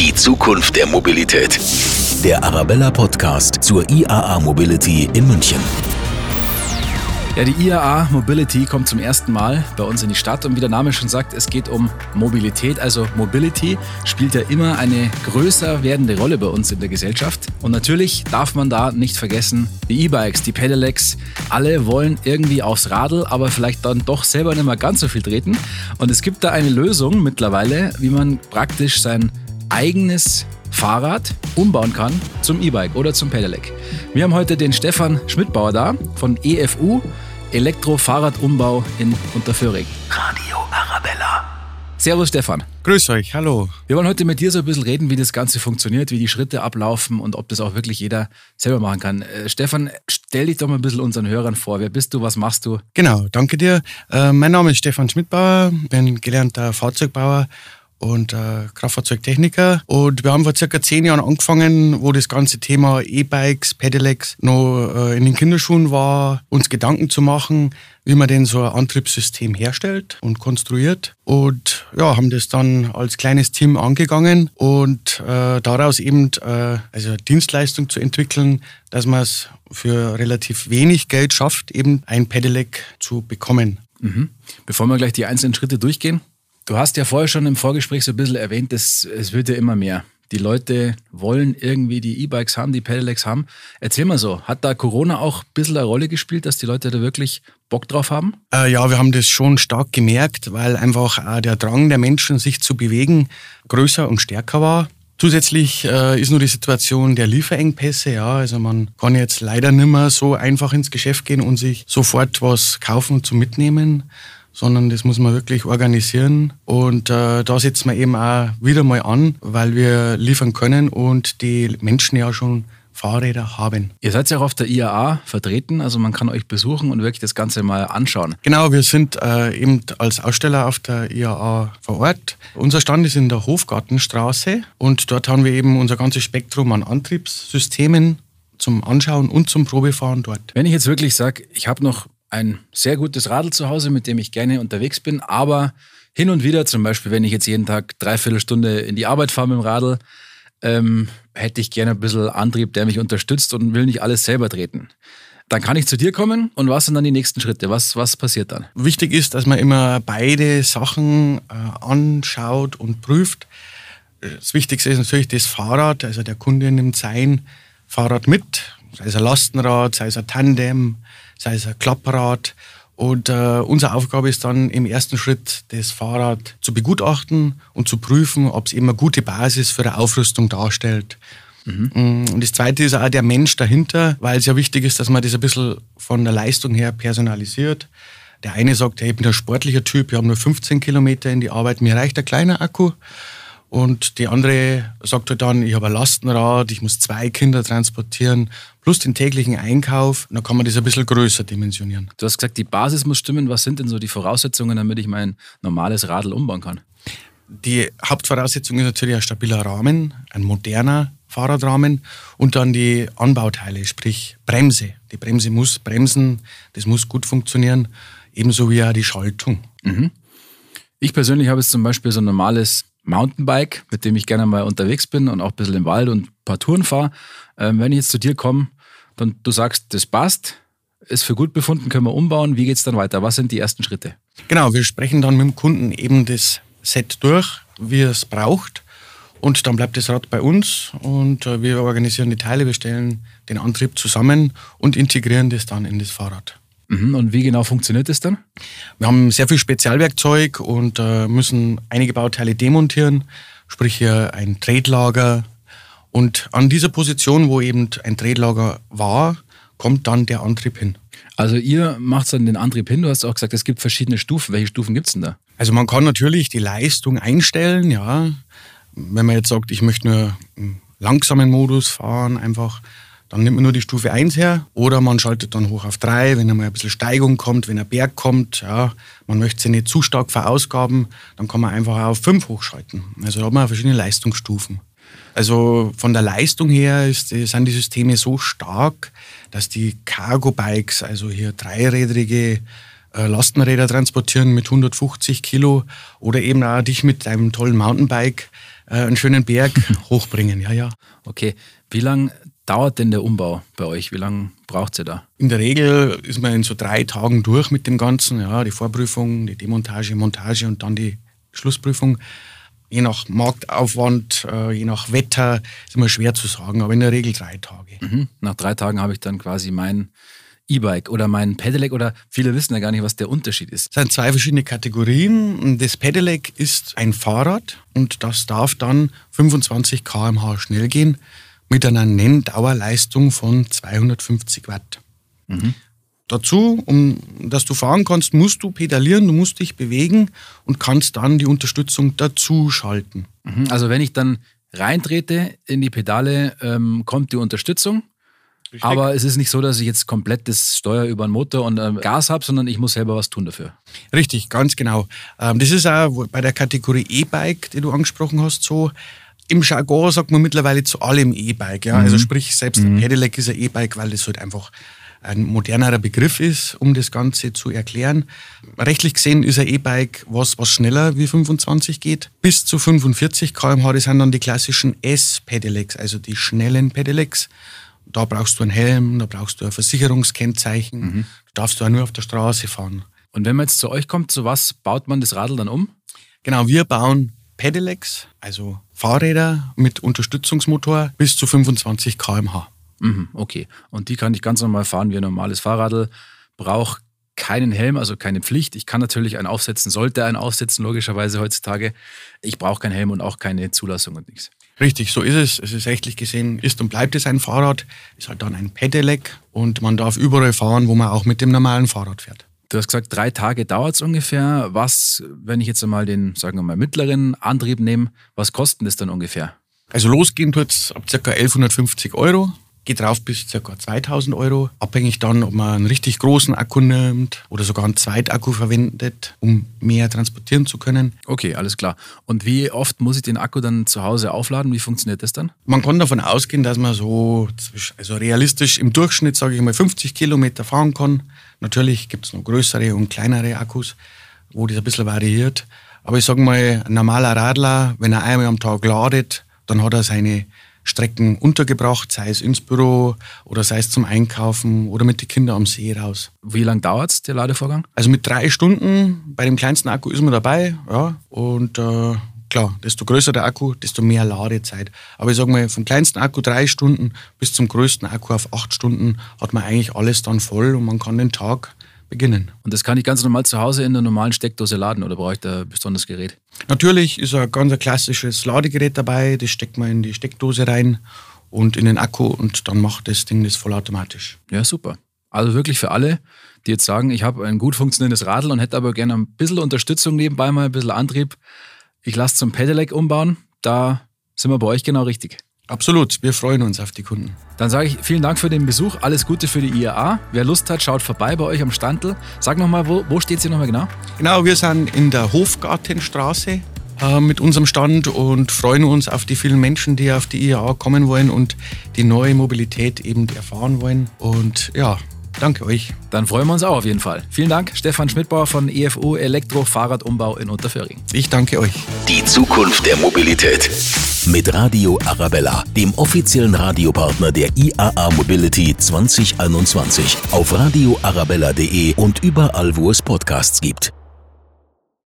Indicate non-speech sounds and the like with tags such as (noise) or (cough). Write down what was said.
Die Zukunft der Mobilität. Der Arabella Podcast zur IAA Mobility in München. Ja, die IAA Mobility kommt zum ersten Mal bei uns in die Stadt und wie der Name schon sagt, es geht um Mobilität. Also Mobility spielt ja immer eine größer werdende Rolle bei uns in der Gesellschaft. Und natürlich darf man da nicht vergessen, die E-Bikes, die Pedelecs, alle wollen irgendwie aufs Radl, aber vielleicht dann doch selber nicht mehr ganz so viel treten. Und es gibt da eine Lösung mittlerweile, wie man praktisch sein eigenes Fahrrad umbauen kann zum E-Bike oder zum Pedelec. Wir haben heute den Stefan Schmidtbauer da von EFU, Elektro-Fahrradumbau in Unterföhring. Radio Arabella. Servus Stefan. Grüß euch, hallo. Wir wollen heute mit dir so ein bisschen reden, wie das Ganze funktioniert, wie die Schritte ablaufen und ob das auch wirklich jeder selber machen kann. Äh, Stefan, stell dich doch mal ein bisschen unseren Hörern vor. Wer bist du, was machst du? Genau, danke dir. Äh, mein Name ist Stefan Schmidtbauer, bin gelernter Fahrzeugbauer und äh, Kraftfahrzeugtechniker. Und wir haben vor circa zehn Jahren angefangen, wo das ganze Thema E-Bikes, Pedelecs noch äh, in den Kinderschuhen war, uns Gedanken zu machen, wie man denn so ein Antriebssystem herstellt und konstruiert. Und ja, haben das dann als kleines Team angegangen und äh, daraus eben äh, also Dienstleistung zu entwickeln, dass man es für relativ wenig Geld schafft, eben ein Pedelec zu bekommen. Mhm. Bevor wir gleich die einzelnen Schritte durchgehen, Du hast ja vorher schon im Vorgespräch so ein bisschen erwähnt, dass es wird ja immer mehr. Die Leute wollen irgendwie die E-Bikes haben, die Pedelecs haben. Erzähl mal so, hat da Corona auch ein bisschen eine Rolle gespielt, dass die Leute da wirklich Bock drauf haben? Äh, ja, wir haben das schon stark gemerkt, weil einfach auch der Drang der Menschen, sich zu bewegen, größer und stärker war. Zusätzlich äh, ist nur die Situation der Lieferengpässe. Ja, also man kann jetzt leider nicht mehr so einfach ins Geschäft gehen und sich sofort was kaufen zum Mitnehmen sondern das muss man wirklich organisieren. Und äh, da setzen wir eben auch wieder mal an, weil wir liefern können und die Menschen ja schon Fahrräder haben. Ihr seid ja auch auf der IAA vertreten, also man kann euch besuchen und wirklich das Ganze mal anschauen. Genau, wir sind äh, eben als Aussteller auf der IAA vor Ort. Unser Stand ist in der Hofgartenstraße und dort haben wir eben unser ganzes Spektrum an Antriebssystemen zum Anschauen und zum Probefahren dort. Wenn ich jetzt wirklich sage, ich habe noch ein sehr gutes Radl zu Hause, mit dem ich gerne unterwegs bin, aber hin und wieder, zum Beispiel, wenn ich jetzt jeden Tag dreiviertel Stunde in die Arbeit fahre mit dem Radl, ähm, hätte ich gerne ein bisschen Antrieb, der mich unterstützt und will nicht alles selber treten. Dann kann ich zu dir kommen und was sind dann die nächsten Schritte? Was, was passiert dann? Wichtig ist, dass man immer beide Sachen äh, anschaut und prüft. Das Wichtigste ist natürlich das Fahrrad, also der Kunde nimmt sein Fahrrad mit, sei es ein Lastenrad, sei es ein Tandem, sei es ein Klapprad. Und äh, unsere Aufgabe ist dann im ersten Schritt, das Fahrrad zu begutachten und zu prüfen, ob es eben eine gute Basis für eine Aufrüstung darstellt. Mhm. Und das Zweite ist auch der Mensch dahinter, weil es ja wichtig ist, dass man das ein bisschen von der Leistung her personalisiert. Der eine sagt, hey, ich bin ein sportlicher Typ, ich habe nur 15 Kilometer in die Arbeit, mir reicht ein kleiner Akku. Und die andere sagt halt dann, ich habe ein Lastenrad, ich muss zwei Kinder transportieren, plus den täglichen Einkauf. Dann kann man das ein bisschen größer dimensionieren. Du hast gesagt, die Basis muss stimmen. Was sind denn so die Voraussetzungen, damit ich mein normales Radl umbauen kann? Die Hauptvoraussetzung ist natürlich ein stabiler Rahmen, ein moderner Fahrradrahmen und dann die Anbauteile, sprich Bremse. Die Bremse muss bremsen, das muss gut funktionieren, ebenso wie auch die Schaltung. Mhm. Ich persönlich habe jetzt zum Beispiel so ein normales Mountainbike, mit dem ich gerne mal unterwegs bin und auch ein bisschen im Wald und ein paar Touren fahre. Ähm, wenn ich jetzt zu dir komme, dann du sagst, das passt, ist für gut befunden, können wir umbauen. Wie geht es dann weiter? Was sind die ersten Schritte? Genau, wir sprechen dann mit dem Kunden eben das Set durch, wie er es braucht. Und dann bleibt das Rad bei uns und äh, wir organisieren die Teile, wir stellen den Antrieb zusammen und integrieren das dann in das Fahrrad. Mhm. Und wie genau funktioniert das dann? Wir haben sehr viel Spezialwerkzeug und äh, müssen einige Bauteile demontieren, sprich hier ein Tretlager. Und an dieser Position, wo eben ein Tretlager war, kommt dann der Antrieb hin. Also ihr macht dann den Antrieb hin. Du hast auch gesagt, es gibt verschiedene Stufen. Welche Stufen gibt es denn da? Also man kann natürlich die Leistung einstellen, ja. Wenn man jetzt sagt, ich möchte nur im langsamen Modus fahren, einfach dann nimmt man nur die Stufe 1 her oder man schaltet dann hoch auf 3, wenn einmal ein bisschen Steigung kommt, wenn ein Berg kommt, ja, man möchte sie nicht zu stark verausgaben, dann kann man einfach auf 5 hochschalten. Also da hat man verschiedene Leistungsstufen. Also von der Leistung her ist, sind die Systeme so stark, dass die Cargo-Bikes, also hier dreirädrige äh, Lastenräder transportieren mit 150 Kilo oder eben auch dich mit einem tollen Mountainbike äh, einen schönen Berg (laughs) hochbringen. Ja, ja. Okay. Wie lange dauert denn der Umbau bei euch? Wie lange braucht ihr da? In der Regel ist man in so drei Tagen durch mit dem Ganzen. Ja, die Vorprüfung, die Demontage, Montage und dann die Schlussprüfung. Je nach Marktaufwand, äh, je nach Wetter ist immer schwer zu sagen, aber in der Regel drei Tage. Mhm. Nach drei Tagen habe ich dann quasi mein E-Bike oder mein Pedelec oder viele wissen ja gar nicht, was der Unterschied ist. Es sind zwei verschiedene Kategorien. Das Pedelec ist ein Fahrrad und das darf dann 25 km/h schnell gehen mit einer Nenndauerleistung von 250 Watt. Mhm. Dazu, um dass du fahren kannst, musst du pedalieren, du musst dich bewegen und kannst dann die Unterstützung dazu schalten. Mhm. Also wenn ich dann reintrete in die Pedale, ähm, kommt die Unterstützung. Richtig. Aber es ist nicht so, dass ich jetzt komplett das Steuer über den Motor und ähm, Gas habe, sondern ich muss selber was tun dafür. Richtig, ganz genau. Ähm, das ist auch bei der Kategorie E-Bike, die du angesprochen hast, so. Im Jargon sagt man mittlerweile zu allem E-Bike. Ja? Also mhm. Also sprich, selbst mhm. ein Pedelec ist ein E-Bike, weil das halt einfach ein modernerer Begriff ist, um das Ganze zu erklären. Rechtlich gesehen ist ein E-Bike was, was schneller wie 25 geht. Bis zu 45 km/h, das sind dann die klassischen S-Pedelecs, also die schnellen Pedelecs. Da brauchst du einen Helm, da brauchst du ein Versicherungskennzeichen. Mhm. Du darfst du auch nur auf der Straße fahren. Und wenn man jetzt zu euch kommt, zu was baut man das Radl dann um? Genau, wir bauen Pedelecs, also Fahrräder mit Unterstützungsmotor bis zu 25 km/h. Mhm, okay. Und die kann ich ganz normal fahren wie ein normales Fahrradl. Brauche keinen Helm, also keine Pflicht. Ich kann natürlich einen aufsetzen, sollte einen aufsetzen, logischerweise heutzutage. Ich brauche keinen Helm und auch keine Zulassung und nichts. Richtig, so ist es. Es ist rechtlich gesehen, ist und bleibt es ein Fahrrad, ist halt dann ein Pedelec und man darf überall fahren, wo man auch mit dem normalen Fahrrad fährt. Du hast gesagt, drei Tage dauert es ungefähr. Was, wenn ich jetzt einmal den, sagen wir mal, mittleren Antrieb nehme, was kostet das dann ungefähr? Also losgehen tut es ab ca. 1150 Euro geht rauf bis ca. 2000 Euro. Abhängig dann, ob man einen richtig großen Akku nimmt oder sogar einen Zweitakku verwendet, um mehr transportieren zu können. Okay, alles klar. Und wie oft muss ich den Akku dann zu Hause aufladen? Wie funktioniert das dann? Man kann davon ausgehen, dass man so, also realistisch im Durchschnitt, sage ich mal, 50 Kilometer fahren kann. Natürlich gibt es noch größere und kleinere Akkus, wo das ein bisschen variiert. Aber ich sage mal, ein normaler Radler, wenn er einmal am Tag ladet, dann hat er seine Strecken untergebracht, sei es ins Büro oder sei es zum Einkaufen oder mit den Kindern am See raus. Wie lange dauert es, der Ladevorgang? Also mit drei Stunden, bei dem kleinsten Akku ist man dabei, ja, und äh, klar, desto größer der Akku, desto mehr Ladezeit. Aber ich sage mal, vom kleinsten Akku drei Stunden bis zum größten Akku auf acht Stunden hat man eigentlich alles dann voll und man kann den Tag beginnen. Und das kann ich ganz normal zu Hause in der normalen Steckdose laden oder brauche ich da ein besonderes Gerät? Natürlich ist ein ganz klassisches Ladegerät dabei, das steckt man in die Steckdose rein und in den Akku und dann macht das Ding das vollautomatisch. Ja, super. Also wirklich für alle, die jetzt sagen, ich habe ein gut funktionierendes Radl und hätte aber gerne ein bisschen Unterstützung nebenbei mal, ein bisschen Antrieb. Ich lasse zum Pedelec umbauen, da sind wir bei euch genau richtig. Absolut, wir freuen uns auf die Kunden. Dann sage ich vielen Dank für den Besuch, alles Gute für die IAA. Wer Lust hat, schaut vorbei bei euch am Standel. Sag nochmal, wo, wo steht sie nochmal genau? Genau, wir sind in der Hofgartenstraße äh, mit unserem Stand und freuen uns auf die vielen Menschen, die auf die IAA kommen wollen und die neue Mobilität eben erfahren wollen. Und ja, Danke euch. Dann freuen wir uns auch auf jeden Fall. Vielen Dank, Stefan Schmidbauer von EFU Elektro Fahrradumbau in Unterföhring. Ich danke euch. Die Zukunft der Mobilität. Mit Radio Arabella, dem offiziellen Radiopartner der IAA Mobility 2021. Auf radioarabella.de und überall, wo es Podcasts gibt.